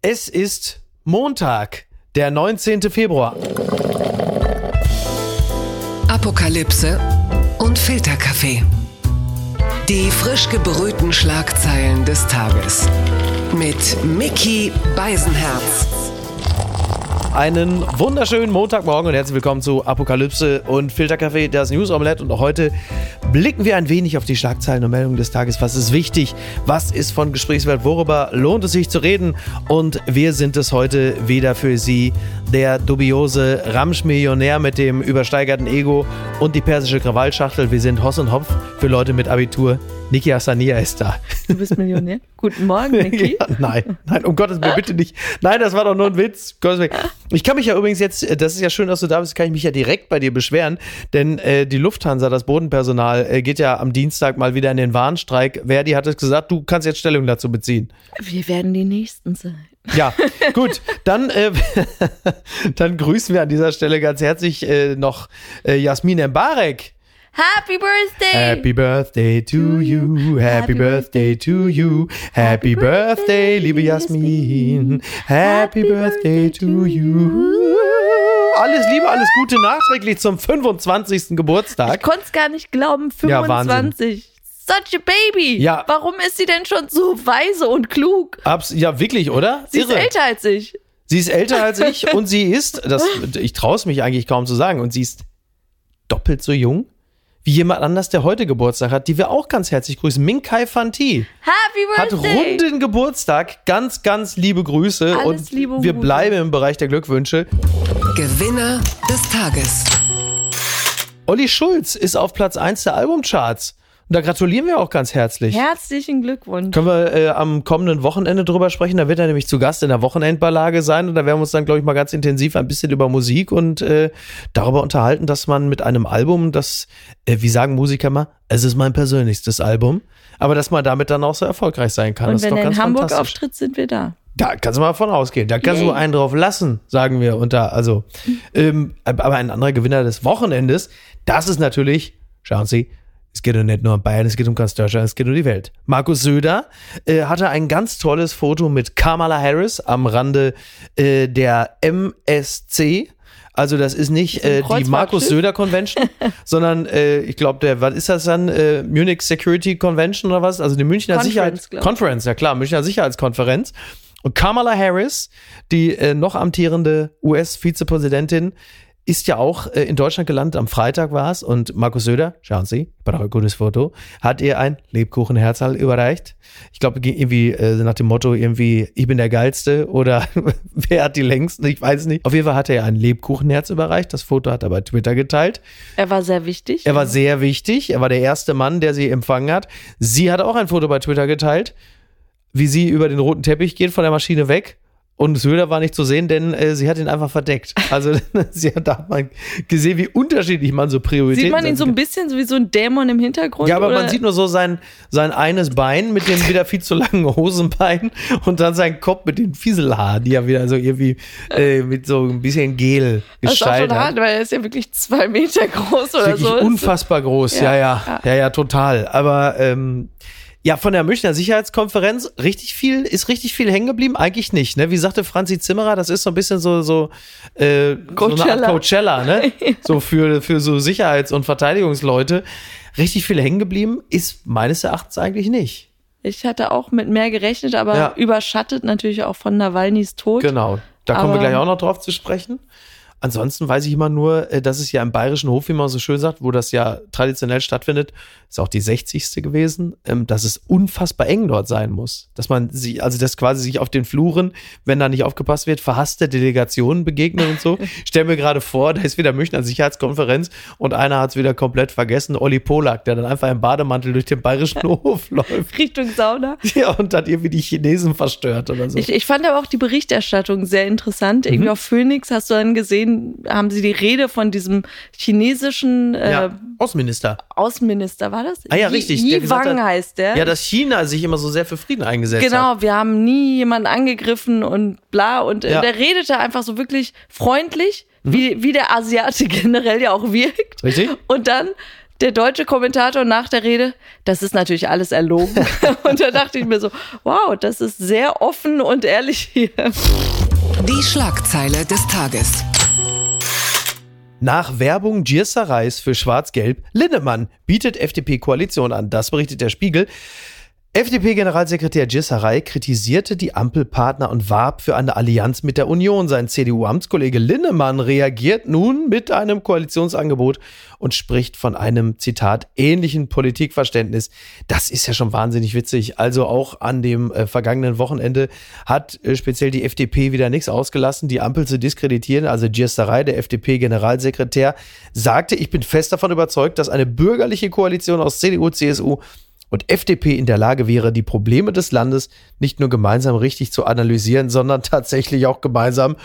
Es ist Montag, der 19. Februar. Apokalypse und Filterkaffee. Die frisch gebrühten Schlagzeilen des Tages. Mit Mickey Beisenherz. Einen wunderschönen Montagmorgen und herzlich willkommen zu Apokalypse und Filterkaffee, das News Omelette. Und auch heute blicken wir ein wenig auf die Schlagzeilen und Meldungen des Tages. Was ist wichtig? Was ist von Gesprächswert? Worüber lohnt es sich zu reden? Und wir sind es heute wieder für Sie, der dubiose Ramsch-Millionär mit dem übersteigerten Ego und die persische Krawallschachtel. Wir sind Hoss und Hopf für Leute mit Abitur. Niki Hassania ist da. Du bist Millionär? Guten Morgen, Niki. Ja, nein, nein, um Gottes Willen, bitte nicht. Nein, das war doch nur ein Witz. Ich kann mich ja übrigens jetzt, das ist ja schön, dass du da bist, kann ich mich ja direkt bei dir beschweren, denn äh, die Lufthansa, das Bodenpersonal, äh, geht ja am Dienstag mal wieder in den Warnstreik. Verdi hat es gesagt, du kannst jetzt Stellung dazu beziehen. Wir werden die Nächsten sein. Ja, gut, dann, äh, dann grüßen wir an dieser Stelle ganz herzlich äh, noch äh, Jasmin Mbarek. Happy Birthday! Happy Birthday to you, Happy Birthday to you, Happy Birthday, liebe Jasmin, Happy Birthday to you. Alles Liebe, alles Gute nachträglich zum 25. Geburtstag. Ich konnte es gar nicht glauben, Ja, Wahnsinn. 25. Such a baby. Ja. Warum ist sie denn schon so weise und klug? Abs ja, wirklich, oder? Sie ist älter als ich. Sie ist älter als ich und sie ist, das, ich traue es mich eigentlich kaum zu sagen, und sie ist doppelt so jung wie jemand anders, der heute Geburtstag hat, die wir auch ganz herzlich grüßen. Minkai Fanti Happy hat Birthday! runden Geburtstag. Ganz, ganz liebe Grüße Alles und Liebe wir Gute. bleiben im Bereich der Glückwünsche. Gewinner des Tages. Olli Schulz ist auf Platz 1 der Albumcharts. Und da gratulieren wir auch ganz herzlich. Herzlichen Glückwunsch. Können wir äh, am kommenden Wochenende drüber sprechen? Da wird er nämlich zu Gast in der Wochenendballage sein und da werden wir uns dann, glaube ich, mal ganz intensiv ein bisschen über Musik und äh, darüber unterhalten, dass man mit einem Album, das, äh, wie sagen Musiker mal, es ist mein persönlichstes Album, aber dass man damit dann auch so erfolgreich sein kann. Und das wenn er in Hamburg auftritt, sind wir da. Da kannst du mal von ausgehen. Da kannst du Yay. einen drauf lassen, sagen wir. Und da, also, ähm, aber ein anderer Gewinner des Wochenendes, das ist natürlich, schauen Sie, es geht doch nicht nur um Bayern, es geht um ganz Deutschland, es geht um die Welt. Markus Söder äh, hatte ein ganz tolles Foto mit Kamala Harris am Rande äh, der MSC. Also das ist nicht äh, die? Markus Söder Convention, sondern äh, ich glaube, der, was ist das dann? Äh, Munich Security Convention oder was? Also die Münchner Conference, Sicherheit glaub ich. Conference, ja klar, Münchner Sicherheitskonferenz. Und Kamala Harris, die äh, noch amtierende US-Vizepräsidentin, ist ja auch äh, in Deutschland gelandet. Am Freitag war es. Und Markus Söder, schauen Sie, brauche ein gutes Foto, hat ihr ein Lebkuchenherzal überreicht. Ich glaube, irgendwie äh, nach dem Motto irgendwie, ich bin der Geilste oder wer hat die längsten, ich weiß nicht. Auf jeden Fall hat er ihr ein Lebkuchenherz überreicht. Das Foto hat er bei Twitter geteilt. Er war sehr wichtig. Er war sehr wichtig. Er war der erste Mann, der sie empfangen hat. Sie hat auch ein Foto bei Twitter geteilt, wie sie über den roten Teppich geht von der Maschine weg. Und Söder war nicht zu sehen, denn äh, sie hat ihn einfach verdeckt. Also sie hat da mal gesehen, wie unterschiedlich man so Prioritäten Sieht man ihn so ein bisschen so wie so ein Dämon im Hintergrund? Ja, aber oder? man sieht nur so sein, sein eines Bein mit dem wieder viel zu langen Hosenbein und dann seinen Kopf mit den Fieselhaaren, die er wieder so irgendwie äh, mit so ein bisschen Gel das ist auch gestaltet schon hat. hart, weil er ist ja wirklich zwei Meter groß oder so. unfassbar groß. Ja, Ja, ja, ja, ja. ja, total. Aber ähm, ja, von der Münchner Sicherheitskonferenz richtig viel, ist richtig viel hängen geblieben? Eigentlich nicht, ne? Wie sagte Franzi Zimmerer, das ist so ein bisschen so, so, äh, so eine Art Coachella. Coachella, ne? So für, für so Sicherheits- und Verteidigungsleute. Richtig viel hängen geblieben ist meines Erachtens eigentlich nicht. Ich hatte auch mit mehr gerechnet, aber Ja. überschattet natürlich auch von Nawalnys Tod. Genau. Da kommen wir Aber- gleich auch noch drauf zu sprechen. Ansonsten weiß ich immer nur, äh, dass es ja im Bayerischen Hof, wie man so schön sagt, wo das ja traditionell stattfindet, ist auch die 60. gewesen, ähm, dass es unfassbar eng dort sein muss. Dass man sich, also dass quasi sich auf den Fluren, wenn da nicht aufgepasst wird, verhasste Delegationen begegnen und so. Stell mir gerade vor, da ist wieder Münchner Sicherheitskonferenz und einer hat es wieder komplett vergessen, Olli Polak, der dann einfach im Bademantel durch den Bayerischen Hof läuft. Richtung Sauna. Ja, und hat irgendwie die Chinesen verstört oder so. Ich, ich fand aber auch die Berichterstattung sehr interessant. Mhm. Irgendwie auf Phoenix hast du dann gesehen, haben sie die Rede von diesem chinesischen äh, ja, Außenminister. Außenminister, war das? Ah ja, Yi- richtig, Yi gesagt Wang hat- heißt der. Ja, dass China sich immer so sehr für Frieden eingesetzt hat. Genau, wir haben nie jemanden angegriffen und bla. Und äh, Ja. Mhm. der redete einfach so wirklich freundlich, wie, wie der Asiate generell ja auch wirkt. Richtig? Und dann der deutsche Kommentator nach der Rede, das ist natürlich alles erlogen. und da dachte ich mir so, wow, das ist sehr offen und ehrlich hier. Die Schlagzeile des Tages. Nach Werbung Giersereis für Schwarz-Gelb, Linnemann bietet FDP-Koalition an. Das berichtet der Spiegel. FDP-Generalsekretär Gisserei kritisierte die Ampelpartner und warb für eine Allianz mit der Union. Sein CDU-Amtskollege Linnemann reagiert nun mit einem Koalitionsangebot und spricht von einem, Zitat, ähnlichen Politikverständnis. Das ist ja schon wahnsinnig witzig. Also auch an dem äh, vergangenen Wochenende hat äh, speziell die FDP wieder nichts ausgelassen, die Ampel zu diskreditieren. Also Gisserei, der FDP-Generalsekretär, sagte, ich bin fest davon überzeugt, dass eine bürgerliche Koalition aus CDU, CSU und FDP in der Lage wäre, die Probleme des Landes nicht nur gemeinsam richtig zu analysieren, sondern tatsächlich auch gemeinsam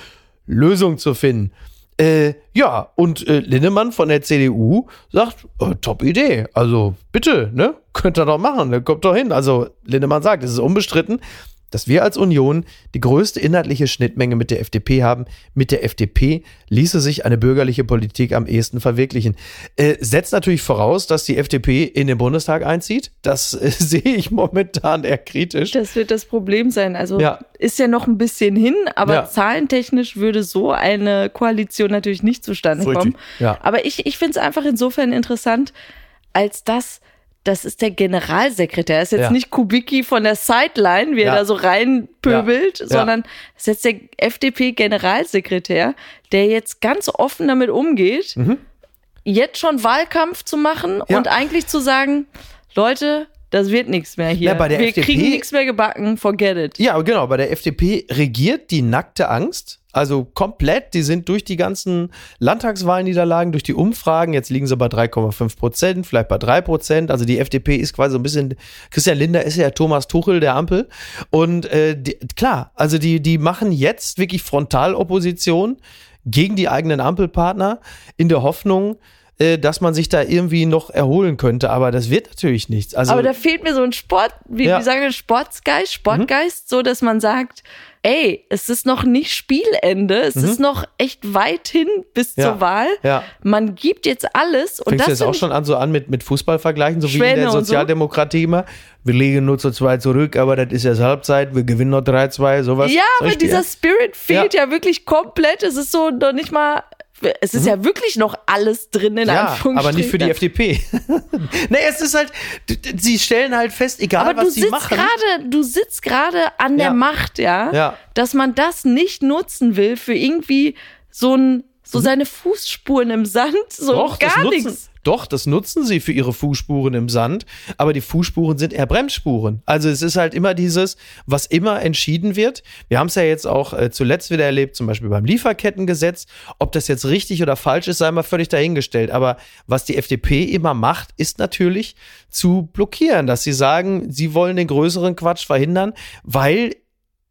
Lösungen zu finden. Äh, ja, und äh, Linnemann von der CDU sagt, oh, top Idee. Also bitte, ne? Könnt ihr doch machen, ne? kommt doch hin. Also Linnemann sagt, es ist unbestritten, dass wir als Union die größte inhaltliche Schnittmenge mit der FDP haben. Mit der FDP ließe sich eine bürgerliche Politik am ehesten verwirklichen. Äh, setzt natürlich voraus, dass die FDP in den Bundestag einzieht. Das äh, sehe ich momentan eher kritisch. Das wird das Problem sein. Also ja. ist ja noch ein bisschen hin, aber ja. zahlentechnisch würde so eine Koalition natürlich nicht zustande kommen. Ja. Aber ich, ich finde es einfach insofern interessant, als dass das ist der Generalsekretär. Das ist jetzt ja. nicht Kubicki von der Sideline, wie ja. er da so reinpöbelt, ja. sondern das ist jetzt der FDP-Generalsekretär, der jetzt ganz offen damit umgeht, mhm. jetzt schon Wahlkampf zu machen und eigentlich zu sagen, Leute, das wird nichts mehr hier. Ja, bei der Wir FDP, kriegen nichts mehr gebacken, forget it. Ja, genau, bei der FDP regiert die nackte Angst. Also komplett, die sind durch die ganzen Landtagswahlniederlagen, durch die Umfragen, jetzt liegen sie bei 3,5 Prozent, vielleicht bei 3 Prozent. Also die FDP ist quasi so ein bisschen, Christian Linder ist ja Thomas Tuchel der Ampel. Und äh, die, klar, also die, die machen jetzt wirklich Frontalopposition gegen die eigenen Ampelpartner in der Hoffnung, äh, dass man sich da irgendwie noch erholen könnte, aber das wird natürlich nichts. Also, aber da fehlt mir so ein Sport, wie, ja. wie sagen wir, Sportsgeist, Sportgeist, mhm. so dass man sagt, ey, es ist noch nicht Spielende, es mhm. ist noch echt weit hin bis ja. zur Wahl. Ja. Man gibt jetzt alles. Und Fängst das du jetzt auch schon an, so an mit, mit Fußballvergleichen, so Schwäne wie in der Sozialdemokratie so? immer? Wir liegen nur zu zwei zurück, aber das ist ja Halbzeit, wir gewinnen noch 3-2, sowas. Ja, aber dieser Spirit fehlt ja. ja wirklich komplett. Es ist so noch nicht mal es ist mhm. ja wirklich noch alles drin in ja, aber nicht für die FDP. nee, es ist halt, sie stellen halt fest, egal aber was sie machen. Grade, du sitzt gerade an der ja. Macht, ja? ja, dass man das nicht nutzen will für irgendwie so ein so mhm. seine Fußspuren im Sand, so Doch, gar nichts. Doch, das nutzen sie für ihre Fußspuren im Sand, aber die Fußspuren sind eher Bremsspuren. Also es ist halt immer dieses, was immer entschieden wird. Wir haben es ja jetzt auch äh, zuletzt wieder erlebt, zum Beispiel beim Lieferkettengesetz. Ob das jetzt richtig oder falsch ist, sei mal völlig dahingestellt. Aber was die FDP immer macht, ist natürlich zu blockieren, dass sie sagen, sie wollen den größeren Quatsch verhindern, weil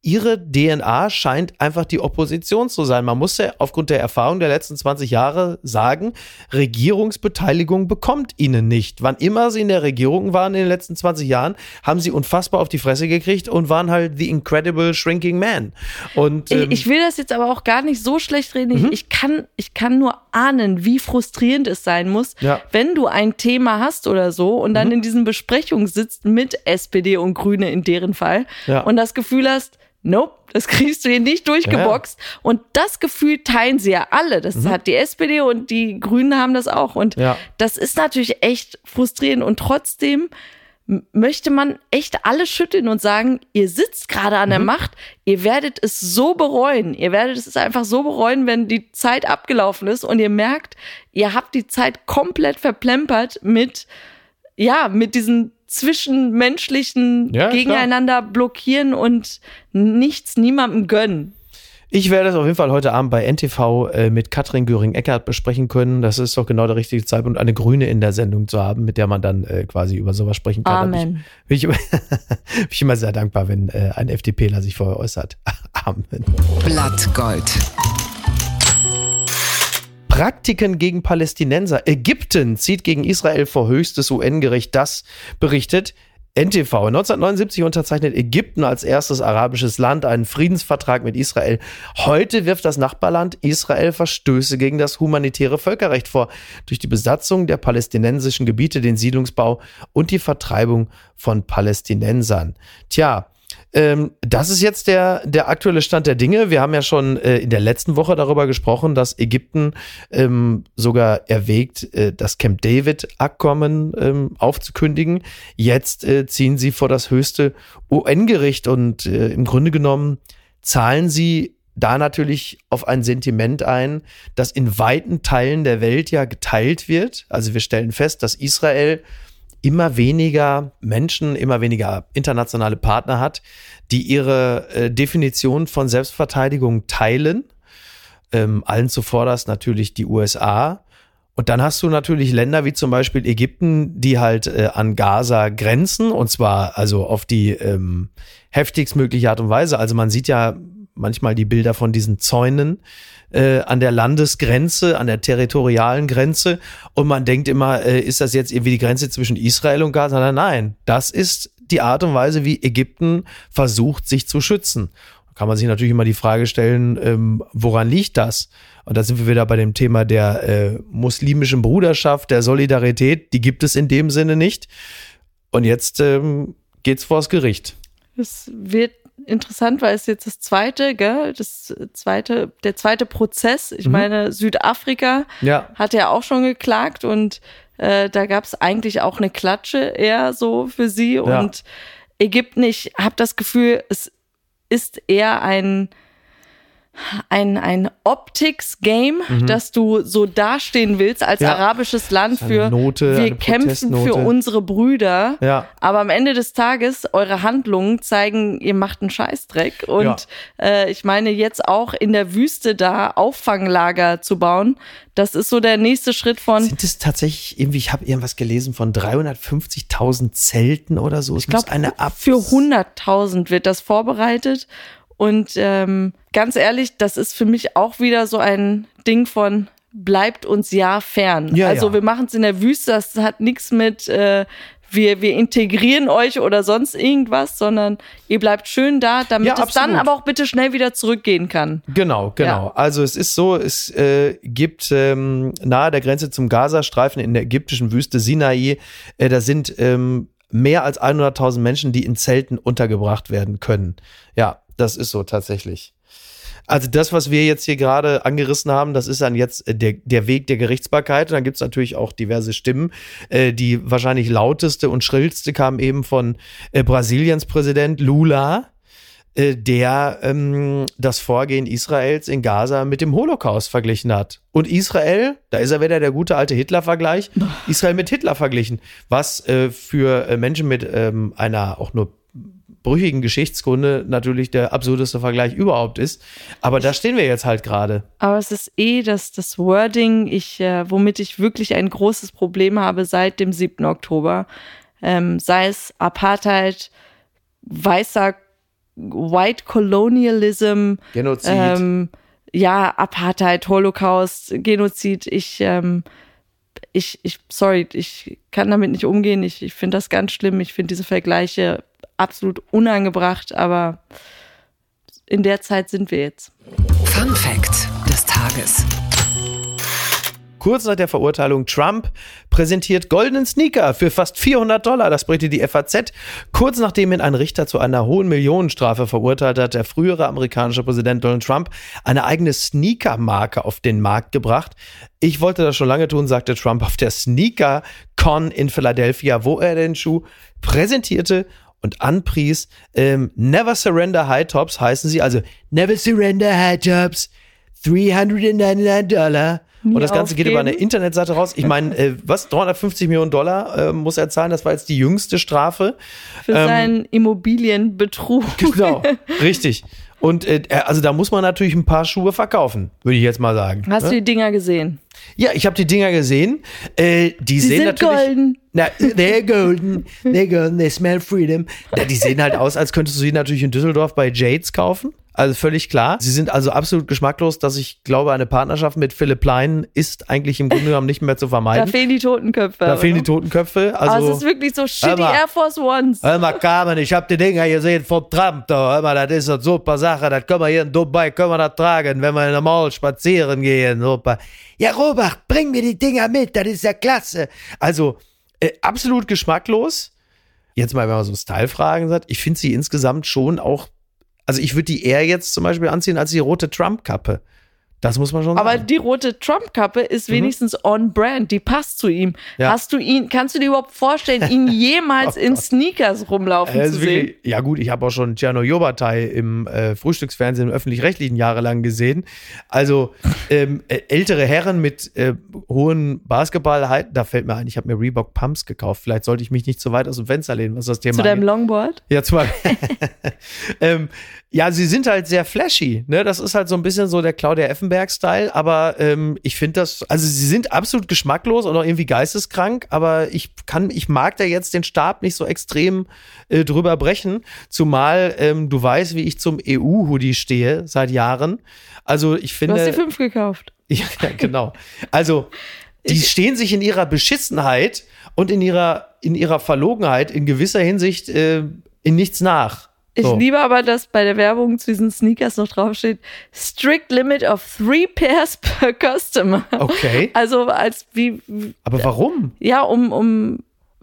ihre DNA scheint einfach die Opposition zu sein. Man muss ja aufgrund der Erfahrung der letzten 20 Jahre sagen, Regierungsbeteiligung bekommt ihnen nicht. Wann immer sie in der Regierung waren in den letzten 20 Jahren, haben sie unfassbar auf die Fresse gekriegt und waren halt the incredible shrinking man. Und, ähm, ich, ich, will das jetzt aber auch gar nicht so schlecht reden. Ich, mhm. ich, kann, ich kann nur ahnen, wie frustrierend es sein muss, ja. wenn du ein Thema hast oder so und dann mhm. in diesen Besprechungen sitzt mit SPD und Grüne in deren Fall ja. und das Gefühl hast, nope, das kriegst du hier nicht durchgeboxt. Ja. Und das Gefühl teilen sie ja alle. Das mhm. hat die SPD und die Grünen haben das auch. Und ja. das ist natürlich echt frustrierend. Und trotzdem möchte man echt alle schütteln und sagen, ihr sitzt gerade an der mhm. Macht, ihr werdet es so bereuen. Ihr werdet es einfach so bereuen, wenn die Zeit abgelaufen ist und ihr merkt, ihr habt die Zeit komplett verplempert mit, ja, mit diesen zwischenmenschlichen ja, Gegeneinander klar. blockieren und nichts niemandem gönnen. Ich werde es auf jeden Fall heute Abend bei NTV äh, mit Katrin Göring-Eckert besprechen können. Das ist doch genau der richtige Zeitpunkt, eine Grüne in der Sendung zu haben, mit der man dann äh, quasi über sowas sprechen kann. Amen. Bin ich, bin, ich, bin ich immer sehr dankbar, wenn äh, ein FDPler sich vorher äußert. Amen. Blattgold. Praktiken gegen Palästinenser. Ägypten zieht gegen Israel vor höchstes UN-Gericht. Das berichtet NTV. 1979 unterzeichnet Ägypten als erstes arabisches Land einen Friedensvertrag mit Israel. Heute wirft das Nachbarland Israel Verstöße gegen das humanitäre Völkerrecht vor, durch die Besatzung der palästinensischen Gebiete, den Siedlungsbau und die Vertreibung von Palästinensern. Tja, ähm, das ist jetzt der, der aktuelle Stand der Dinge. Wir haben ja schon äh, in der letzten Woche darüber gesprochen, dass Ägypten ähm, sogar erwägt, äh, das Camp David-Abkommen ähm, aufzukündigen. Jetzt äh, ziehen sie vor das höchste UN-Gericht und äh, im Grunde genommen zahlen sie da natürlich auf ein Sentiment ein, das in weiten Teilen der Welt ja geteilt wird. Also wir stellen fest, dass Israel immer weniger Menschen, immer weniger internationale Partner hat, die ihre äh, Definition von Selbstverteidigung teilen. Ähm, allen zuvorderst natürlich die USA. Und dann hast du natürlich Länder wie zum Beispiel Ägypten, die halt äh, an Gaza grenzen und zwar also auf die ähm, heftigst mögliche Art und Weise. Also man sieht ja manchmal die Bilder von diesen Zäunen, äh, an der Landesgrenze, an der territorialen Grenze. Und man denkt immer, äh, ist das jetzt irgendwie die Grenze zwischen Israel und Gaza? Nein, das ist die Art und Weise, wie Ägypten versucht, sich zu schützen. Da kann man sich natürlich immer die Frage stellen, ähm, woran liegt das? Und da sind wir wieder bei dem Thema der äh, muslimischen Bruderschaft, der Solidarität. Die gibt es in dem Sinne nicht. Und jetzt ähm, geht's vors Gericht. Es wird interessant, weil es jetzt das zweite, gell, das zweite, der zweite Prozess. Ich mhm. meine, Südafrika ja. hat ja auch schon geklagt und äh, da gab es eigentlich auch eine Klatsche eher so für sie. Ja. Und Ägypten, ich habe das Gefühl, es ist eher ein ein, ein Optics-Game, mhm. dass du so dastehen willst als ja. arabisches Land für Note, wir kämpfen für unsere Brüder. Ja. Aber am Ende des Tages, eure Handlungen zeigen, ihr macht einen Scheißdreck. Und ja. äh, ich meine, jetzt auch in der Wüste da Auffanglager zu bauen, das ist so der nächste Schritt von. Sind es tatsächlich irgendwie, ich habe irgendwas gelesen von 350.000 Zelten oder so? Ich glaube, für 100.000 wird das vorbereitet. Und ähm, ganz ehrlich, das ist für mich auch wieder so ein Ding von bleibt uns ja fern. Ja, also ja. wir machen es in der Wüste, das hat nichts mit äh, wir, wir integrieren euch oder sonst irgendwas, sondern ihr bleibt schön da, damit ja, es dann aber auch bitte schnell wieder zurückgehen kann. Genau, genau. Ja. Also es ist so, es äh, gibt ähm, nahe der Grenze zum Gazastreifen in der ägyptischen Wüste Sinai, äh, da sind ähm, mehr als 100.000 Menschen, die in Zelten untergebracht werden können. Ja, das ist so tatsächlich. Also das, was wir jetzt hier gerade angerissen haben, das ist dann jetzt äh, der, der Weg der Gerichtsbarkeit. Und dann gibt es natürlich auch diverse Stimmen. Äh, die wahrscheinlich lauteste und schrillste kam eben von äh, Brasiliens Präsident Lula, äh, der ähm, das Vorgehen Israels in Gaza mit dem Holocaust verglichen hat. Und Israel, da ist er wieder der gute alte Hitler-Vergleich, Israel mit Hitler verglichen, was äh, für äh, Menschen mit ähm, einer auch nur brüchigen Geschichtskunde natürlich der absurdeste Vergleich überhaupt ist. Aber da stehen wir jetzt halt gerade. Aber es ist eh das, das Wording, ich, äh, womit ich wirklich ein großes Problem habe seit dem 7. Oktober. Ähm, sei es Apartheid, weißer White Colonialism, Genozid. Ähm, ja, Apartheid, Holocaust, Genozid. Ich, ähm, ich, ich, sorry, ich kann damit nicht umgehen. Ich, ich finde das ganz schlimm. Ich finde diese Vergleiche absolut unangebracht, aber in der Zeit sind wir jetzt. Fun Fact des Tages. Kurz nach der Verurteilung Trump präsentiert goldenen Sneaker für fast 400 Dollar. Das berichtet die FAZ. Kurz nachdem ihn ein Richter zu einer hohen Millionenstrafe verurteilt hat, der frühere amerikanische Präsident Donald Trump eine eigene Sneaker-Marke auf den Markt gebracht. Ich wollte das schon lange tun, sagte Trump auf der Sneaker Con in Philadelphia, wo er den Schuh präsentierte und anpries. Ähm, Never Surrender High Tops heißen sie, also Never Surrender High Tops, 399 Dollar. Nie und das Ganze aufgeben. geht über eine Internetseite raus. Ich meine, äh, was? 350 Millionen Dollar äh, muss er zahlen. Das war jetzt die jüngste Strafe. Für ähm, seinen Immobilienbetrug. Genau, richtig. Und äh, also da muss man natürlich ein paar Schuhe verkaufen, würde ich jetzt mal sagen. Hast ne? du die Dinger gesehen? Ja, ich habe die Dinger gesehen. Äh, die, die sehen sind natürlich. Golden. Na, they're golden. They're golden. They smell freedom. Na, die sehen halt aus, als könntest du sie natürlich in Düsseldorf bei Jades kaufen. Also völlig klar. Sie sind also absolut geschmacklos, dass ich glaube, eine Partnerschaft mit Philipp Lein ist eigentlich im Grunde genommen nicht mehr zu vermeiden. Da fehlen die Totenköpfe. Da fehlen die Totenköpfe. Also, Aber es ist wirklich so shitty mal, Air Force Ones. Hör mal, Carmen, ich habe die Dinger gesehen vom Trump da. Hör mal, das ist eine super Sache. Das können wir hier in Dubai, können wir das tragen, wenn wir in der Mall spazieren gehen. Super. Ja, Robert, bring mir die Dinger mit, das ist ja klasse. Also, äh, absolut geschmacklos. Jetzt mal, wenn man so Style-Fragen sagt, ich finde sie insgesamt schon auch also ich würde die eher jetzt zum Beispiel anziehen als die rote Trump-Kappe. Das muss man schon sagen. Aber die rote Trump-Kappe ist mhm. wenigstens on brand, die passt zu ihm. Ja. Hast du ihn, kannst du dir überhaupt vorstellen, ihn jemals oh in Sneakers rumlaufen äh, zu sehen? Wirklich, ja gut, ich habe auch schon Tjerno Jobatai im äh, Frühstücksfernsehen im öffentlich-rechtlichen jahrelang gesehen. Also ähm, äh, ältere Herren mit äh, hohen Basketballhalten, da fällt mir ein, ich habe mir Reebok Pumps gekauft. Vielleicht sollte ich mich nicht zu weit aus dem Fenster lehnen, was das Thema Zu deinem Longboard? Ja, zum Beispiel. ähm, ja, sie sind halt sehr flashy. Ne? Das ist halt so ein bisschen so der Claudia Effenberg-Style. Aber ähm, ich finde das, also sie sind absolut geschmacklos und auch irgendwie geisteskrank. Aber ich kann, ich mag da jetzt den Stab nicht so extrem äh, drüber brechen. Zumal ähm, du weißt, wie ich zum EU-Hoodie stehe seit Jahren. Also ich finde. Du hast die fünf gekauft. ja, genau. Also die stehen sich in ihrer Beschissenheit und in ihrer in ihrer Verlogenheit in gewisser Hinsicht äh, in nichts nach. Ich so. liebe aber, dass bei der Werbung zu diesen Sneakers noch draufsteht, strict limit of three pairs per customer. Okay. Also als wie. Aber warum? Ja, um, um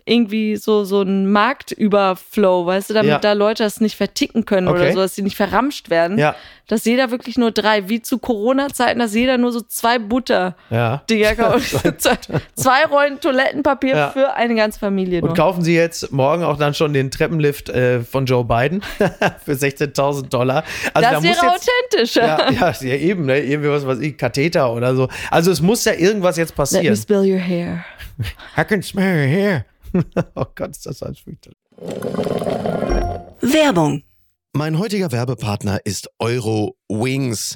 irgendwie so, so ein Marktüberflow, weißt du, damit ja. da Leute das nicht verticken können okay. oder so, dass sie nicht verramscht werden. Ja. Dass jeder wirklich nur drei, wie zu Corona-Zeiten, dass jeder nur so zwei Butter-Dinger kauft. zwei Rollen Toilettenpapier für eine ganze Familie. Nur. Und kaufen Sie jetzt morgen auch dann schon den Treppenlift äh, von Joe Biden für 16.000 Dollar. Also, das da wäre authentischer. Ja, ja, ja, eben, ne? irgendwie was, was ich, Katheter oder so. Also es muss ja irgendwas jetzt passieren. Let me spill your hair. I can smell your hair. oh Gott, ist das alles fürchterlich. Werbung. Mein heutiger Werbepartner ist Euro Wings.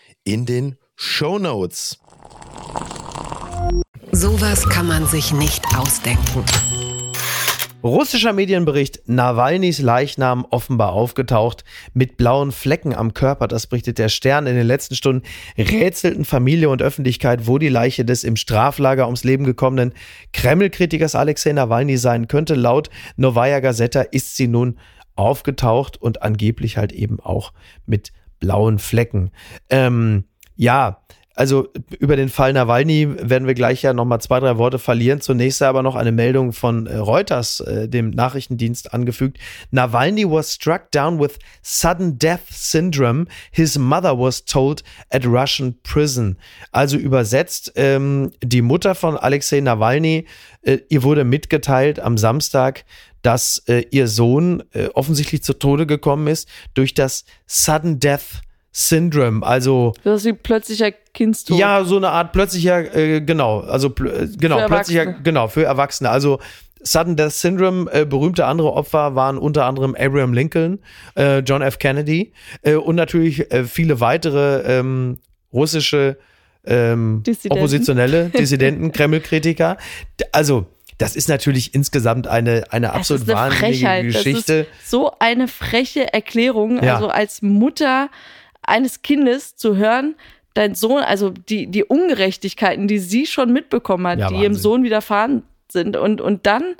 in den Show Notes. Sowas kann man sich nicht ausdenken. Russischer Medienbericht, Nawalnys Leichnam offenbar aufgetaucht mit blauen Flecken am Körper, das berichtet der Stern. In den letzten Stunden rätselten Familie und Öffentlichkeit, wo die Leiche des im Straflager ums Leben gekommenen Kreml-Kritikers Alexei Nawalny sein könnte. Laut Novaya Gazeta ist sie nun aufgetaucht und angeblich halt eben auch mit blauen Flecken. Ähm, ja, also über den Fall Nawalny werden wir gleich ja nochmal zwei, drei Worte verlieren. Zunächst aber noch eine Meldung von äh, Reuters, äh, dem Nachrichtendienst, angefügt. Nawalny was struck down with sudden death syndrome. His mother was told at Russian prison. Also übersetzt, ähm, die Mutter von Alexei Nawalny, äh, ihr wurde mitgeteilt am Samstag, dass äh, ihr Sohn äh, offensichtlich zu Tode gekommen ist durch das Sudden Death Syndrome, also das ist wie plötzlicher Kindstod. Ja, so eine Art plötzlicher, äh, genau, also äh, genau Für plötzlicher, genau für Erwachsene. Also Sudden Death Syndrome, äh, berühmte andere Opfer waren unter anderem Abraham Lincoln, äh, John F. Kennedy äh, und natürlich äh, viele weitere ähm, russische ähm, Dissidenten. Oppositionelle, Dissidenten, Kreml-Kritiker. Also das ist natürlich insgesamt eine, eine absolut eine wahnsinnige Frechheit. Geschichte. So eine freche Erklärung. Ja. Also als Mutter eines Kindes zu hören, dein Sohn, also die, die Ungerechtigkeiten, die sie schon mitbekommen hat, Ja, die ihrem. Sohn widerfahren sind. Und, und dann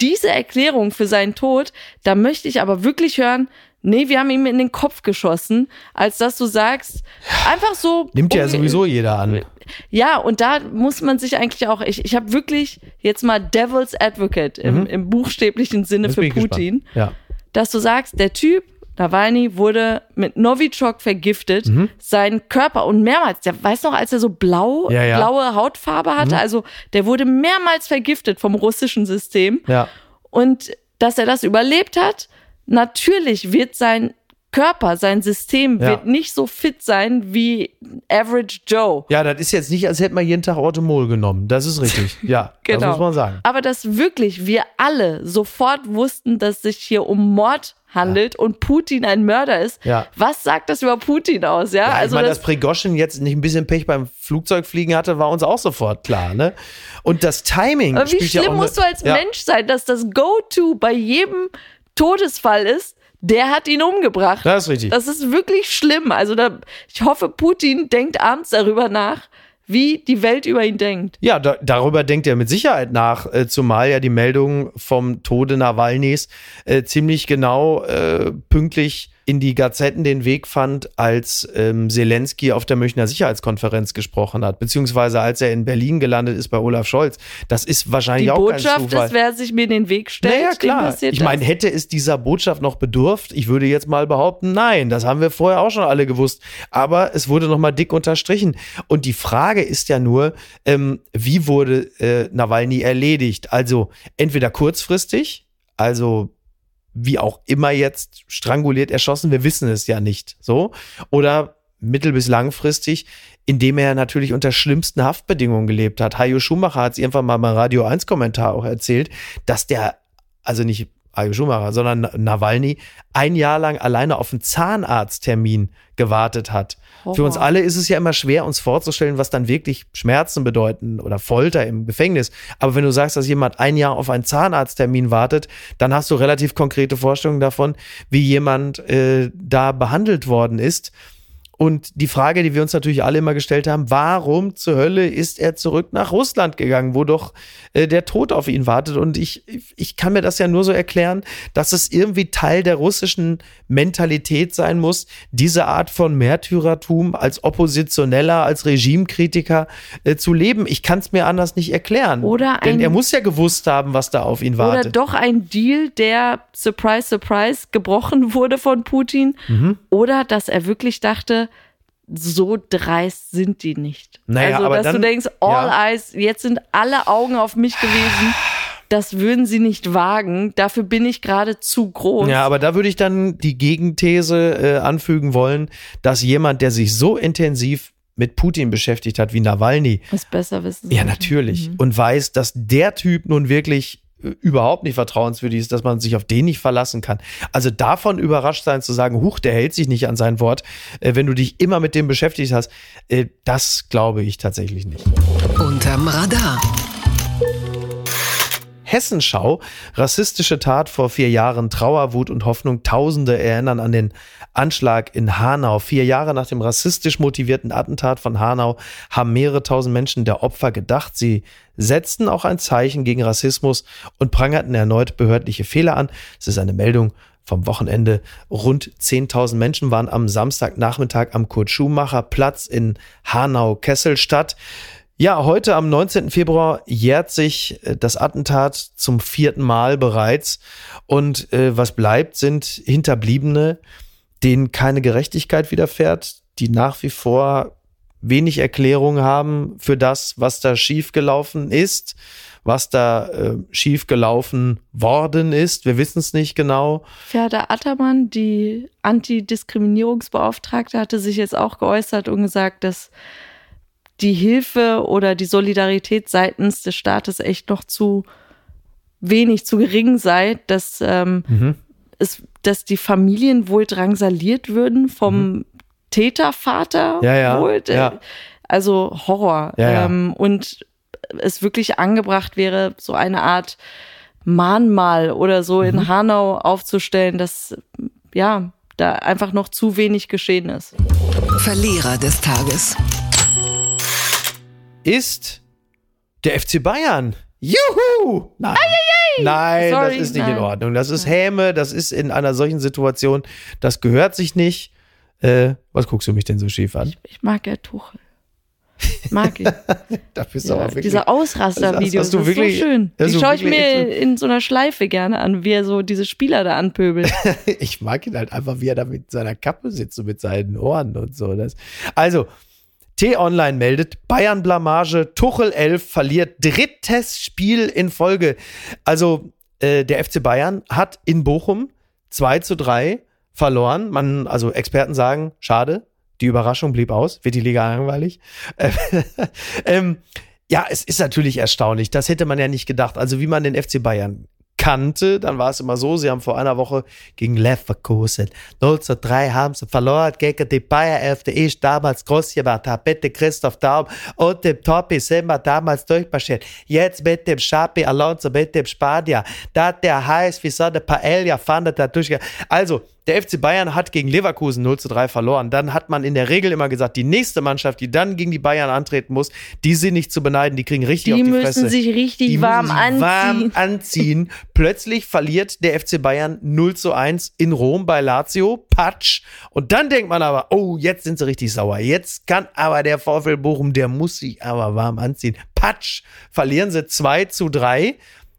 diese Erklärung für seinen Tod, da möchte ich aber wirklich hören, nee, wir haben ihm in den Kopf geschossen, als dass du sagst, einfach so. Nimmt ja sowieso jeder an. ja, und da muss man sich eigentlich auch, ich, ich habe wirklich jetzt mal Devil's Advocate im, im buchstäblichen Sinne Jetzt für Putin. Ja. dass du sagst, der Typ, Nawalny, wurde mit Novichok vergiftet, Mhm. sein Körper und mehrmals, der weiß noch, als er so blau, Ja, Mhm. ja. blaue Hautfarbe hatte, also der wurde mehrmals vergiftet vom russischen System. Ja. Und dass er das überlebt hat, natürlich wird sein Körper, sein System Ja. wird nicht so fit sein wie Average Joe. Ja, das ist jetzt nicht, als hätte man jeden Tag Orthomol genommen. Das ist richtig. Ja, Genau. das muss man sagen. Aber dass wirklich wir alle sofort wussten, dass sich hier um Mord handelt und Putin ein Mörder ist. Ja. Was sagt das über Putin aus? Ja, Ja, also ich meine, das, dass Prigoschin jetzt nicht ein bisschen Pech beim Flugzeugfliegen hatte, war uns auch sofort klar. Ne? Und das Timing aber wie ja schlimm musst du als ja, Mensch sein, dass das Go-To bei jedem Todesfall ist, der hat ihn umgebracht. Das ist richtig. Das ist wirklich schlimm. Also da, ich hoffe, Putin denkt abends darüber nach, wie die Welt über ihn denkt. Ja, da, darüber denkt er mit Sicherheit nach, äh, zumal ja die Meldung vom Tode Nawalnys äh, ziemlich genau äh, pünktlich in die Gazetten den Weg fand, als ähm, Zelensky auf der Münchner Sicherheitskonferenz gesprochen hat, beziehungsweise als er in Berlin gelandet ist bei Olaf Scholz. Das ist wahrscheinlich Die auch Botschaft kein Zufall. ist, wer sich mir in den Weg stellt, Naja, klar. Ich meine, hätte es dieser Botschaft noch bedurft? Ich würde jetzt mal behaupten, nein. Das haben wir vorher auch schon alle gewusst. Aber es wurde noch mal dick unterstrichen. Und die Frage ist ja nur, ähm, wie wurde äh, Nawalny erledigt? Also entweder kurzfristig, also wie auch immer jetzt stranguliert erschossen, wir wissen es ja nicht, so, oder mittel- bis langfristig, indem er natürlich unter schlimmsten Haftbedingungen gelebt hat. Hajo Schumacher hat es irgendwann mal beim Radio 1 Kommentar auch erzählt, dass der, also nicht Schumacher, sondern Nawalny ein Jahr lang alleine auf einen Zahnarzttermin gewartet hat. Für uns alle ist es ja immer schwer, uns vorzustellen, was dann wirklich Schmerzen bedeuten oder Folter im Gefängnis. Aber wenn du sagst, dass jemand ein Jahr auf einen Zahnarzttermin wartet, dann hast du relativ konkrete Vorstellungen davon, wie jemand äh, da behandelt worden ist. Und die Frage, die wir uns natürlich alle immer gestellt haben, warum zur Hölle ist er zurück nach Russland gegangen, wo doch äh, der Tod auf ihn wartet? Und ich, ich kann mir das ja nur so erklären, dass es irgendwie Teil der russischen Mentalität sein muss, diese Art von Märtyrertum als Oppositioneller, als Regimekritiker äh, zu leben. Ich kann es mir anders nicht erklären. Oder Denn ein- er muss ja gewusst haben, was da auf ihn Oder wartet. doch ein Deal, der, surprise, surprise, gebrochen wurde von Putin. Mhm. Oder dass er wirklich dachte, so dreist sind die nicht. Naja, also, aber dass du dann- denkst, all ja. eyes, jetzt sind alle Augen auf mich gewesen. Das würden sie nicht wagen. Dafür bin ich gerade zu groß. Ja, aber da würde ich dann die Gegenthese äh, anfügen wollen, dass jemand, der sich so intensiv mit Putin beschäftigt hat wie Nawalny, Was besser wissen. ja natürlich, Mhm. und weiß, dass der Typ nun wirklich überhaupt nicht vertrauenswürdig ist, dass man sich auf den nicht verlassen kann. Also davon überrascht sein zu sagen, huch, der hält sich nicht an sein Wort, äh, wenn du dich immer mit dem beschäftigt hast, äh, das glaube ich tatsächlich nicht. Unterm Radar. Hessenschau. Rassistische Tat vor vier Jahren. Trauer, Wut und Hoffnung. Tausende erinnern an den Anschlag in Hanau. Vier Jahre nach dem rassistisch motivierten Attentat von Hanau haben mehrere tausend Menschen der Opfer gedacht. Sie setzten auch ein Zeichen gegen Rassismus und prangerten erneut behördliche Fehler an. Es ist eine Meldung vom Wochenende. Rund 10.000 Menschen waren am Samstagnachmittag am Kurt-Schumacher-Platz in Hanau-Kesselstadt. Ja, heute am 19. Februar jährt sich äh, das Attentat zum vierten Mal bereits. Und äh, was bleibt, sind Hinterbliebene, denen keine Gerechtigkeit widerfährt, die nach wie vor wenig Erklärung haben für das, was da schiefgelaufen ist, was da äh, schiefgelaufen worden ist. Wir wissen es nicht genau. Ferda Attermann, die Antidiskriminierungsbeauftragte, hatte sich jetzt auch geäußert und gesagt, dass die Hilfe oder die Solidarität seitens des Staates echt noch zu wenig, zu gering sei, dass ähm, mhm. es, dass die Familien wohl drangsaliert würden vom mhm. Tätervater ja, ja, wohl. Ja. Also Horror. Ja, ja. Ähm, und es wirklich angebracht wäre, so eine Art Mahnmal oder so mhm. in Hanau aufzustellen, dass ja da einfach noch zu wenig geschehen ist. Verlierer des Tages ist der FC Bayern. Juhu! Nein. Eieiei. Nein, Sorry, das ist nicht nein. in Ordnung. Das ist Häme, das ist in einer solchen Situation, das gehört sich nicht. Äh, was guckst du mich denn so schief an? Ich, ich mag ja Tuchel. Mag ich. da bist ja, aber wirklich, diese Ausraster-Videos, das, das, ist so schön. Die schaue ich mir in so einer Schleife gerne an, wie er so diese Spieler da anpöbelt. ich mag ihn halt einfach, wie er da mit seiner Kappe sitzt und mit seinen Ohren und so. Das. Also, T-Online meldet, Bayern Blamage, Tuchel 11 verliert drittes Spiel in Folge. Also, äh, der FC Bayern hat in Bochum 2 zu 3 verloren. Man, also Experten sagen, schade, die Überraschung blieb aus, wird die Liga langweilig. ähm, ja, es ist natürlich erstaunlich. Das hätte man ja nicht gedacht. Also wie man den FC Bayern kannte, dann war es immer so, sie haben vor einer Woche gegen Leverkusen 0 zu 3 haben sie verloren gegen die Bayer 11, die ich damals groß gemacht habe, bitte Christoph Daum und dem Topi sind wir damals durchmarschiert. Jetzt mit dem Schapi Alonso, mit dem Spanier, da der heißt wie so eine Paella, fandet da durch. Also, der FC Bayern hat gegen Leverkusen 0 zu 3 verloren. Dann hat man in der Regel immer gesagt, die nächste Mannschaft, die dann gegen die Bayern antreten muss, die sind nicht zu beneiden, die kriegen richtig die auf die müssen Fresse. Sich richtig die warm müssen sich anziehen. warm anziehen. Plötzlich verliert der FC Bayern 0 zu 1 in Rom bei Lazio. Patsch. Und dann denkt man aber, oh, jetzt sind sie richtig sauer. Jetzt kann aber der VfL Bochum, der muss sich aber warm anziehen. Patsch. Verlieren sie 2 zu 3.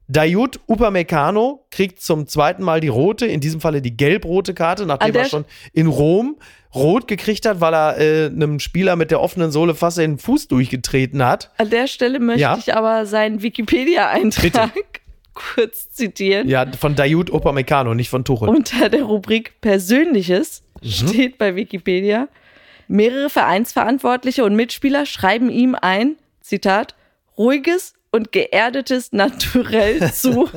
Dayut Upamecano kriegt zum zweiten Mal die rote, in diesem Falle die gelb-rote Karte, nachdem er schon in Rom rot gekriegt hat, weil er äh, einem Spieler mit der offenen Sohle fast in den Fuß durchgetreten hat. An der Stelle möchte ja. ich aber seinen Wikipedia-Eintrag kurz zitieren. Ja, von Dayut Upamecano, nicht von Tuchel. Unter der Rubrik Persönliches mhm. steht bei Wikipedia, mehrere Vereinsverantwortliche und Mitspieler schreiben ihm ein, Zitat, ruhiges und geerdetes Naturell zu.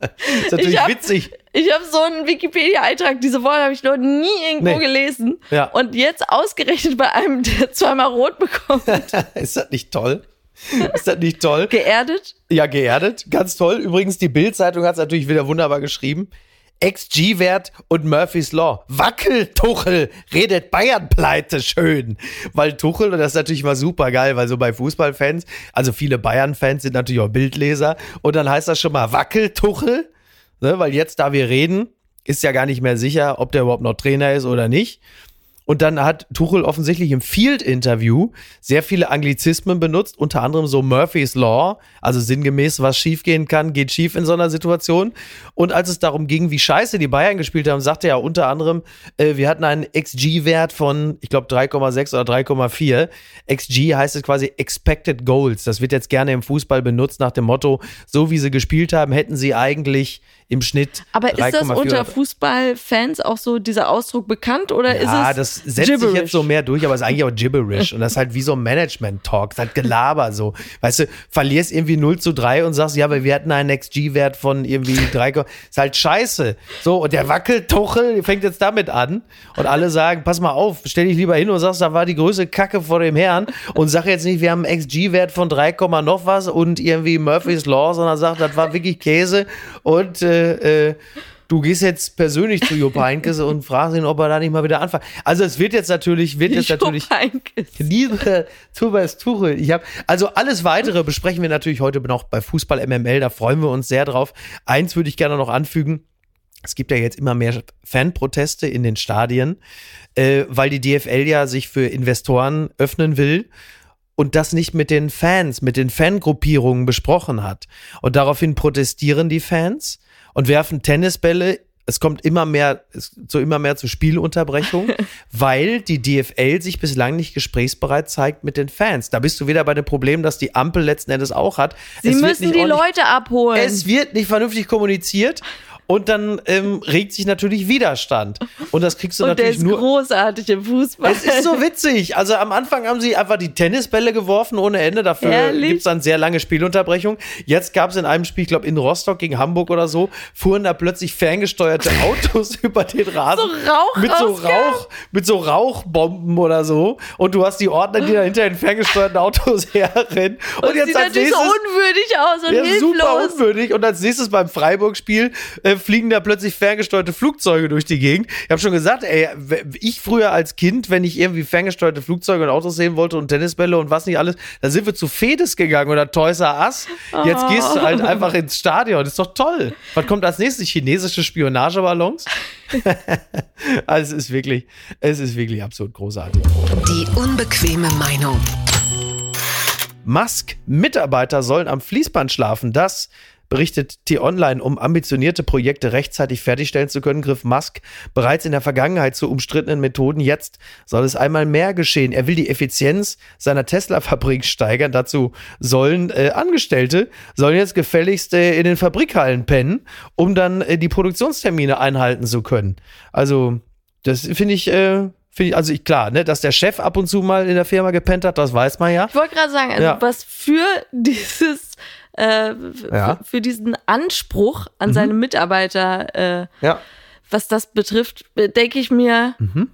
das ist natürlich ich hab, witzig. Ich habe so einen Wikipedia-Eintrag, diese Worte habe ich noch nie irgendwo nee. gelesen. Ja. Und jetzt ausgerechnet bei einem, der zweimal rot bekommt. ist das nicht toll? Ist das nicht toll? Geerdet? Ja, geerdet. Ganz toll. Übrigens, die Bild-Zeitung hat es natürlich wieder wunderbar geschrieben. XG-Wert und Murphy's Law. Wackel, Tuchel, redet Bayern pleite schön. Weil Tuchel, und das ist natürlich mal super geil, weil so bei Fußballfans, also viele Bayern-Fans sind natürlich auch Bildleser, und dann heißt das schon mal Wackel, Tuchel, ne, weil jetzt, da wir reden, ist ja gar nicht mehr sicher, ob der überhaupt noch Trainer ist oder nicht. Und dann hat Tuchel offensichtlich im Field-Interview sehr viele Anglizismen benutzt, unter anderem so Murphy's Law, also sinngemäß, was schiefgehen kann, geht schief in so einer Situation. Und als es darum ging, wie scheiße die Bayern gespielt haben, sagte er unter anderem, äh, wir hatten einen XG-Wert von, ich glaube, 3,6 oder 3,4. XG heißt es quasi Expected Goals. Das wird jetzt gerne im Fußball benutzt nach dem Motto, so wie sie gespielt haben, hätten sie eigentlich im Schnitt. Aber ist das unter Fußballfans auch so dieser Ausdruck bekannt oder ja, ist es? Ja, das setzt gibberish? sich jetzt so mehr durch, aber es ist eigentlich auch gibberish. und das ist halt wie so Management-Talk, es ist halt Gelaber so. Weißt du, verlierst irgendwie 0 zu 3 und sagst, ja, aber wir hatten einen XG-Wert von irgendwie 3, ist halt scheiße. So, und der Wackeltuchel fängt jetzt damit an und alle sagen, pass mal auf, stell dich lieber hin und sagst, da war die größte Kacke vor dem Herrn und sag jetzt nicht, wir haben einen XG-Wert von 3, noch was und irgendwie Murphy's Law, sondern sag, das war wirklich Käse und äh, äh, du gehst jetzt persönlich zu Jupp Heynckes und fragst ihn, ob er da nicht mal wieder anfängt. Also es wird jetzt natürlich, wird jetzt natürlich. Liebe Tobias Tuchel, ich habe also alles weitere besprechen wir natürlich heute noch bei Fußball MML. Da freuen wir uns sehr drauf. Eins würde ich gerne noch anfügen. es gibt ja jetzt immer mehr Fanproteste in den Stadien, äh, weil die DFL ja sich für Investoren öffnen will und das nicht mit den Fans, mit den Fangruppierungen besprochen hat. Und daraufhin protestieren die Fans und werfen Tennisbälle es kommt immer mehr so immer mehr zu Spielunterbrechungen, weil die DFL sich bislang nicht gesprächsbereit zeigt mit den Fans. Da bist du wieder bei dem Problem, dass die Ampel letzten Endes auch hat. Sie es müssen die Leute abholen. Es wird nicht vernünftig kommuniziert und dann ähm, regt sich natürlich Widerstand. Und das kriegst du und natürlich der ist nur. großartig im Fußball. Es ist so witzig. Also am Anfang haben sie einfach die Tennisbälle geworfen ohne Ende. Dafür gibt es dann sehr lange Spielunterbrechung. Jetzt gab es in einem Spiel, ich glaube in Rostock gegen Hamburg oder so, fuhren da plötzlich ferngesteuerte Autos über den Rasen. So Rauch mit so Rauch, mit so Rauchbomben oder so. Und du hast die Ordner, die da hinter den ferngesteuerten Autos herrennen. Und, und jetzt sieht als nächstes, so unwürdig aus und ja, hilflos. super unwürdig. Und als nächstes beim Freiburg-Spiel äh, fliegen da plötzlich ferngesteuerte Flugzeuge durch die Gegend. Ich habe schon gesagt, ey, ich früher als Kind, wenn ich irgendwie ferngesteuerte Flugzeuge und Autos sehen wollte und Tennisbälle und was nicht alles, da sind wir zu Fedes gegangen oder Toys R Us. Jetzt gehst du halt oh. einfach ins Stadion. Das ist doch toll. Was kommt als nächstes? Chinesische Spionageballons? also es ist wirklich, es ist wirklich absolut großartig. Die unbequeme Meinung. Musk-Mitarbeiter sollen am Fließband schlafen. Das berichtet T-Online, um ambitionierte Projekte rechtzeitig fertigstellen zu können, griff Musk bereits in der Vergangenheit zu umstrittenen Methoden. Jetzt soll es einmal mehr geschehen. Er will die Effizienz seiner Tesla-Fabrik steigern. Dazu sollen äh, Angestellte sollen jetzt gefälligst äh, in den Fabrikhallen pennen, um dann äh, die Produktionstermine einhalten zu können. Also, das finde ich, äh, Finde ich, also ich, klar, ne, dass der Chef ab und zu mal in der Firma gepennt hat, das weiß man ja. Ich wollte gerade sagen, also ja. was für dieses äh, ja. für diesen Anspruch an mhm. seine Mitarbeiter, äh, ja. was das betrifft, denke ich mir, mhm.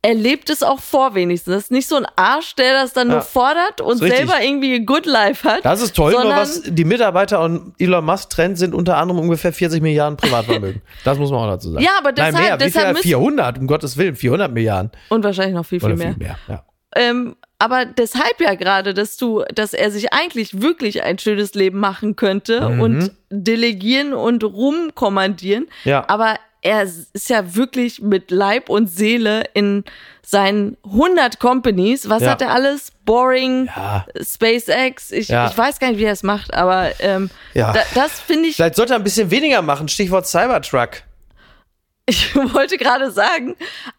er lebt es auch vor wenigstens. Das ist nicht so ein Arsch, der das dann ja. nur fordert und selber irgendwie ein Good Life hat. Das ist toll, nur was die Mitarbeiter und Elon Musk trennt, sind unter anderem ungefähr 40 Milliarden Privatvermögen. das muss man auch dazu sagen. Ja, aber deshalb, Nein, mehr. Wie deshalb viel? 400, um Gottes Willen, 400 Milliarden. Und wahrscheinlich noch viel, viel Oder mehr. Viel mehr ja. Ähm, aber deshalb ja gerade, dass du, dass er sich eigentlich wirklich ein schönes Leben machen könnte mhm. und delegieren und rumkommandieren. Ja. Aber er ist ja wirklich mit Leib und Seele in seinen 100 Companies. Was ja. hat er alles? Boring, ja. SpaceX. Ich, ja. ich weiß gar nicht, wie er es macht, aber ähm, ja. Da, das finde ich. Vielleicht sollte er ein bisschen weniger machen. Stichwort Cybertruck. Ich wollte gerade sagen,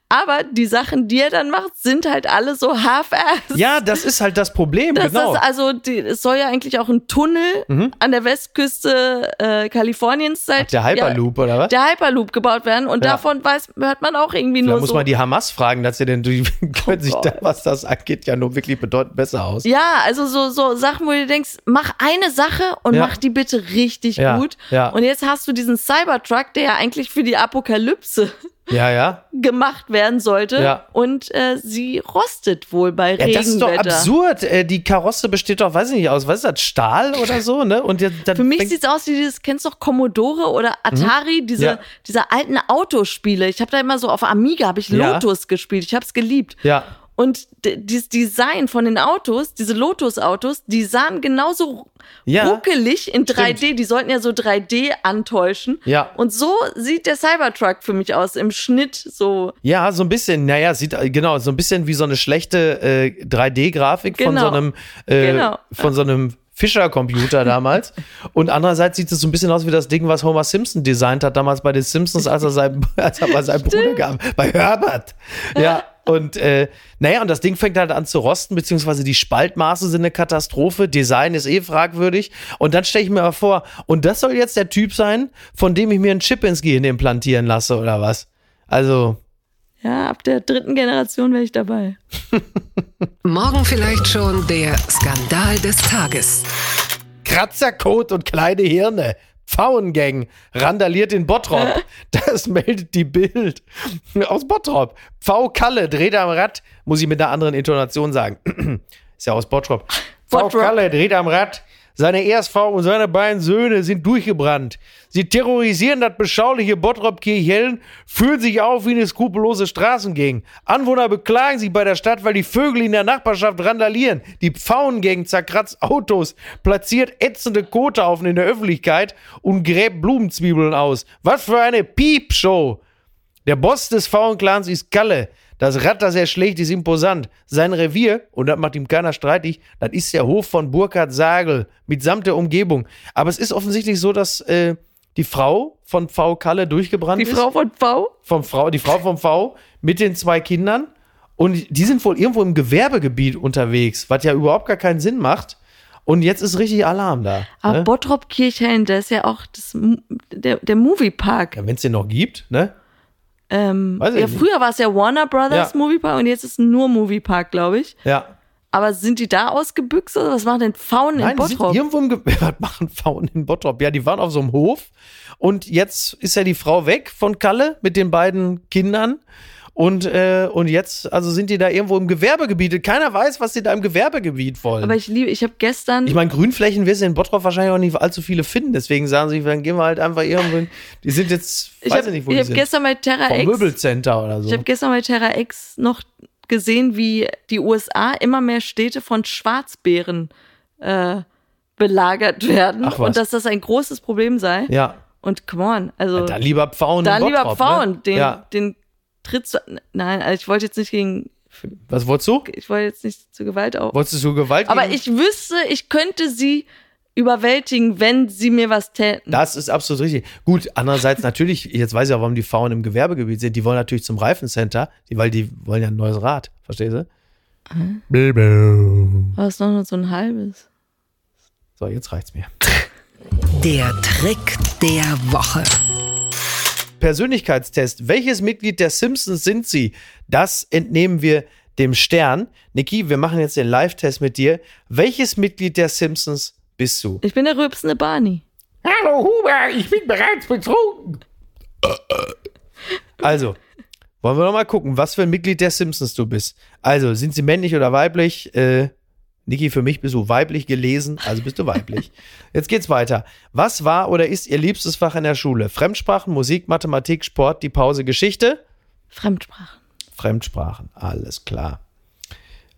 aber die Sachen, die er dann macht, sind halt alle so half-ass. Ja, das ist halt das Problem, das genau. Ist also, die, es soll ja eigentlich auch ein Tunnel mhm. an der Westküste äh, Kaliforniens sein. Der Hyperloop, ja, oder was? Der Hyperloop gebaut werden und ja. davon weiß, hört man auch irgendwie Vielleicht nur muss so. man die Hamas fragen, dass sie denn, die können oh sich da, was das angeht, ja nur wirklich bedeutend besser aus. Ja, also so, so Sachen, wo du denkst, mach eine Sache und ja. mach die bitte richtig gut. Ja. Und jetzt hast du diesen Cybertruck, der ja eigentlich für die Apokalypse ja, ja. gemacht werden sollte. Ja. Und äh, sie rostet wohl bei ja, Regenwetter. Das ist doch absurd. Äh, die Karosse besteht doch, weiß ich nicht, aus, was ist das, Stahl oder so, ne? Und jetzt, Für mich sieht es aus wie dieses, kennst du doch Commodore oder Atari, mhm. diese, ja. diese alten Autospiele. Ich habe da immer so auf Amiga, habe ich Lotus gespielt. Ich habe es geliebt. Ja. Und das Design von den Autos, diese Lotus-Autos, die sahen genauso ja, ruckelig in 3D. Stimmt. Die sollten ja so 3D antäuschen. Ja. Und so sieht der Cybertruck für mich aus, im Schnitt so. Ja, so ein bisschen, naja, sieht, genau, so ein bisschen wie so eine schlechte äh, 3D-Grafik genau. von so einem, äh, genau. von so einem Fischer-Computer damals. Und andererseits sieht es so ein bisschen aus wie das Ding, was Homer Simpson designt hat, damals bei den Simpsons, als er, sein, als er bei seinem Bruder gab. Bei Herbert. Ja. Und äh, naja, und das Ding fängt halt an zu rosten, beziehungsweise die Spaltmaße sind eine Katastrophe, Design ist eh fragwürdig. Und dann stelle ich mir mal vor, und das soll jetzt der Typ sein, von dem ich mir einen Chip ins Gehirn implantieren lasse, oder was? Also. Ja, ab der dritten Generation wäre ich dabei. Morgen vielleicht schon der Skandal des Tages. Kratzercode und kleine Hirne. Pfauengang randaliert in Bottrop. Das meldet die Bild aus Bottrop. Pfau Kalle dreht am Rad, muss ich mit einer anderen Intonation sagen. Ist ja aus Bottrop. Pfau Kalle dreht am Rad, Seine Erstfrau und seine beiden Söhne sind durchgebrannt. Sie terrorisieren das beschauliche Bottrop-Kirchhellen, fühlen sich auf wie eine skrupellose Straßengang. Anwohner beklagen sich bei der Stadt, weil die Vögel in der Nachbarschaft randalieren. Die Pfauengang zerkratzt Autos, platziert ätzende Kothaufen in der Öffentlichkeit und gräbt Blumenzwiebeln aus. Was für eine Piepshow! Der Boss des Pfauenclans ist Kalle. Das Rad, das er schlägt, ist imposant. Sein Revier, und das macht ihm keiner streitig, das ist der Hof von Burkhard Sagel, mitsamt der Umgebung. Aber es ist offensichtlich so, dass äh, die Frau von V. Kalle durchgebrannt Die ist. Frau von V? Vom Frau, die Frau vom V mit den zwei Kindern. Und die sind wohl irgendwo im Gewerbegebiet unterwegs, was ja überhaupt gar keinen Sinn macht. Und jetzt ist richtig Alarm da. Aber ne? Bottrop Kirchhain, das ist ja auch das, der, der Moviepark. ja, Wenn es den noch gibt, ne? Ähm, Weiß ich ja, nicht. früher war es ja Warner Brothers Ja. Moviepark und jetzt ist es nur Moviepark, glaube ich. Ja. Aber sind die da ausgebüxt oder was machen denn Faunen in Nein, sind Bottrop? irgendwo im Ge Was machen Frauen in Bottrop? Ja, die waren auf so einem Hof und jetzt ist ja die Frau weg von Kalle mit den beiden Kindern. Und, äh, und jetzt, also sind die da irgendwo im Gewerbegebiet. Keiner weiß, was sie da im Gewerbegebiet wollen. Aber ich liebe, ich habe gestern, ich meine, Grünflächen wirst du in Bottrop wahrscheinlich auch nicht allzu viele finden. Deswegen sagen sie, dann gehen wir halt einfach irgendwo hin. Die sind jetzt, ich weiß ich nicht, wo ich die hab sind. gestern bei Terra Vom X, Möbelcenter oder so. ich habe gestern bei Terra X noch gesehen, wie die USA immer mehr Städte von Schwarzbären äh, belagert werden Ach was. und dass das ein großes Problem sei. ja, Und come on, also dann lieber Pfauen da in lieber Bottrop, Pfauen, ne? den, Ja, den Tritt zu, nein, also ich wollte jetzt nicht gegen, was wolltest du? ich wollte jetzt nicht zu Gewalt auf. Wolltest du so Gewalt Aber gegen- ich wüsste, ich könnte sie überwältigen, wenn sie mir was täten. Das ist absolut richtig. Gut, andererseits natürlich, jetzt weiß ich auch, warum die Frauen im Gewerbegebiet sind. Die wollen natürlich zum Reifencenter, die, weil die wollen ja ein neues Rad. Verstehst du? Aber es ist noch nur so ein halbes. So, jetzt reicht's mir. Der Trick der Woche. Persönlichkeitstest. Welches Mitglied der Simpsons sind sie? Das entnehmen wir dem Stern. Niki, wir machen jetzt den Live-Test mit dir. Welches Mitglied der Simpsons bist du? Ich bin der rülpsende Barney. Hallo Huber, ich bin bereits betrunken. Also, wollen wir noch mal gucken, was für ein Mitglied der Simpsons du bist. Also, sind sie männlich oder weiblich? Äh, Niki, für mich bist du weiblich gelesen, also bist du weiblich. Jetzt geht's weiter. Was war oder ist ihr liebstes Fach in der Schule? Fremdsprachen, Musik, Mathematik, Sport, die Pause, Geschichte? Fremdsprachen. Fremdsprachen, alles klar.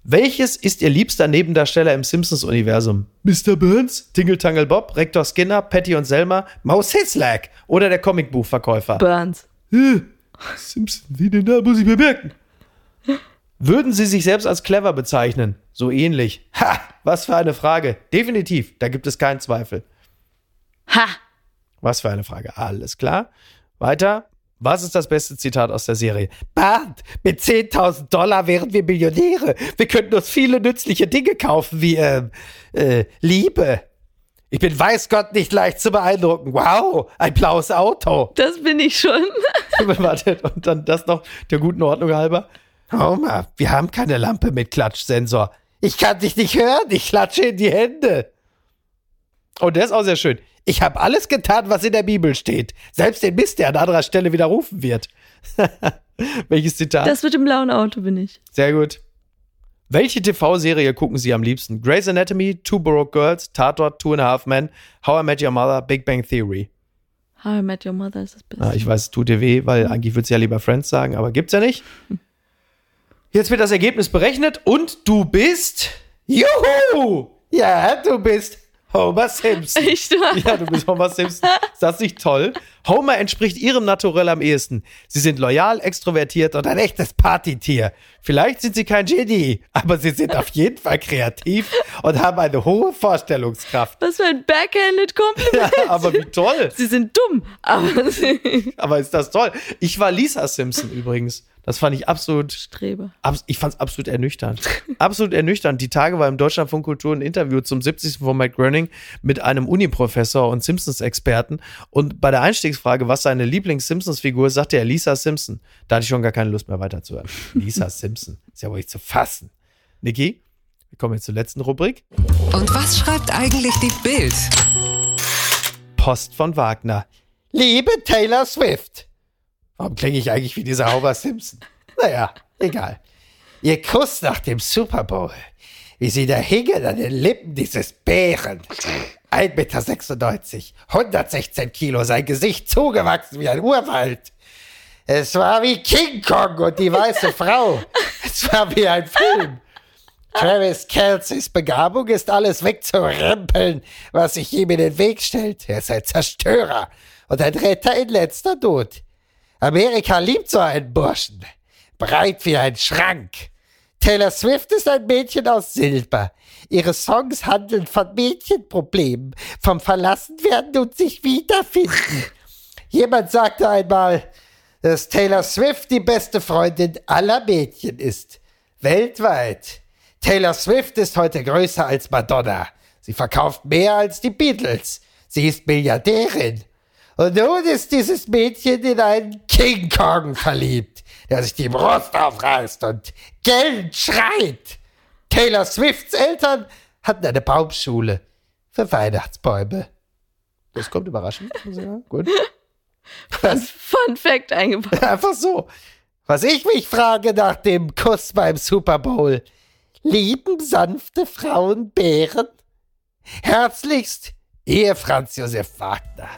Welches ist Ihr liebster Nebendarsteller im Simpsons-Universum? Mr. Burns, Tingle Tangle Bob, Rektor Skinner, Patty und Selma, Maus Hitzlack oder der Comicbuchverkäufer? Burns. Äh, Simpson, wie denn da, muss ich mir merken. Würden Sie sich selbst als clever bezeichnen? So ähnlich. Ha, was für eine Frage. Definitiv, da gibt es keinen Zweifel. Ha! Was für eine Frage. Alles klar. Weiter. Was ist das beste Zitat aus der Serie? Bart, mit 10.000 Dollar wären wir Millionäre. Wir könnten uns viele nützliche Dinge kaufen, wie äh, äh, Liebe. Ich bin weiß Gott nicht leicht zu beeindrucken. Wow, ein blaues Auto. Das bin ich schon. Warte, und dann das noch der guten Ordnung halber. Homer, wir haben keine Lampe mit Klatschsensor. Ich kann dich nicht hören, ich klatsche in die Hände. Und der ist auch sehr schön. Ich habe alles getan, was in der Bibel steht. Selbst den Mist, der an anderer Stelle widerrufen wird. Welches Zitat? Das mit dem blauen Auto bin ich. Sehr gut. Welche TV-Serie gucken Sie am liebsten? Grey's Anatomy, Two Broke Girls, Tatort, Two and a Half Men, How I Met Your Mother, Big Bang Theory. How I Met Your Mother ist das Beste. Ah, ich weiß, es tut dir weh, weil eigentlich würdest du ja lieber Friends sagen, aber gibt's ja nicht. Jetzt wird das Ergebnis berechnet und du bist. Juhu! Ja, du bist Homer Simpson. Echt? Ja, du bist Homer Simpson. Ist das nicht toll? Homer entspricht ihrem Naturell am ehesten. Sie sind loyal, extrovertiert und ein echtes Partytier. Vielleicht sind sie kein Genie, aber sie sind auf jeden Fall kreativ und haben eine hohe Vorstellungskraft. Was für ein backhanded Kompliment. Ja, aber wie toll. Sie sind dumm, aber sie Aber ist das toll. Ich war Lisa Simpson übrigens. Das fand ich absolut, Strebe. abs ich fand es absolut ernüchternd. absolut ernüchternd. Die Tage war im Deutschlandfunk Kultur ein Interview zum 70. von Mike Groening mit einem Uni-Professor und Simpsons-Experten. Und bei der Einstiegsfrage, was seine Lieblings-Simpsons-Figur ist, sagte er Lisa Simpson. Da hatte ich schon gar keine Lust mehr weiterzuhören. Lisa Simpson. Ist ja wohl nicht zu fassen. Niki, wir kommen jetzt zur letzten Rubrik. Und was schreibt eigentlich die Bild? Post von Wagner. Liebe Taylor Swift. Warum klinge ich eigentlich wie dieser Homer Simpson? Naja, egal. Ihr Kuss nach dem Super Bowl. wie sie da hingen an den Lippen dieses Bären. 1,96 Meter, 116 Kilo, sein Gesicht zugewachsen wie ein Urwald. Es war wie King Kong und die weiße Frau. Es war wie ein Film. Travis Kelceys Begabung ist alles wegzurempeln, was sich ihm in den Weg stellt. Er ist ein Zerstörer und ein Retter in letzter Not. Amerika liebt so einen Burschen. Breit wie ein Schrank. Taylor Swift ist ein Mädchen aus Silber. Ihre Songs handeln von Mädchenproblemen, vom Verlassenwerden und sich wiederfinden. Jemand sagte einmal, dass Taylor Swift die beste Freundin aller Mädchen ist. Weltweit. Taylor Swift ist heute größer als Madonna. Sie verkauft mehr als die Beatles. Sie ist Milliardärin. Und nun ist dieses Mädchen in einen King Kong verliebt, der sich die Brust aufreißt und gellend schreit. Taylor Swifts Eltern hatten eine Baumschule für Weihnachtsbäume. Das kommt überraschend. Gut. Was? Fun Fact eingebaut. Einfach so. Was ich mich frage nach dem Kuss beim Super Bowl. Lieben sanfte Frauen Bären? Herzlichst, ihr Franz Josef Wagner.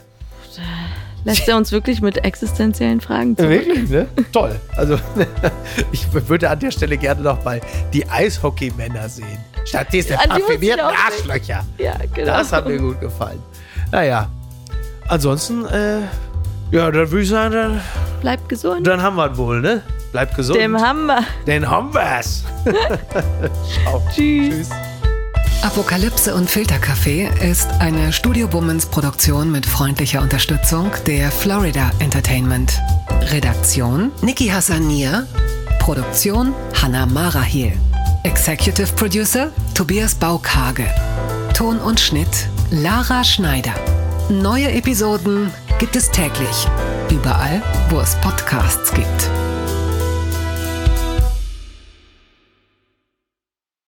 Lässt er uns wirklich mit existenziellen Fragen zurück? Wirklich, ne? Toll. Also, ich würde an der Stelle gerne noch mal die Eishockeymänner sehen. Statt diese ja, parfümierten Arschlöcher. Ja, genau. Das hat mir gut gefallen. Naja, ansonsten, äh, ja, dann würde ich sagen, dann. Bleibt gesund. Dann haben wir es wohl, ne? Bleibt gesund. Den haben wir. Den haben wir's. Ciao. Tschüss. Tschüss. Apokalypse und Filterkaffee ist eine Studio Womans Produktion mit freundlicher Unterstützung der Florida Entertainment. Redaktion Niki Hassania. Produktion Hannah Marahiel. Executive Producer Tobias Baukage. Ton und Schnitt Lara Schneider. Neue Episoden gibt es täglich. Überall, wo es Podcasts gibt.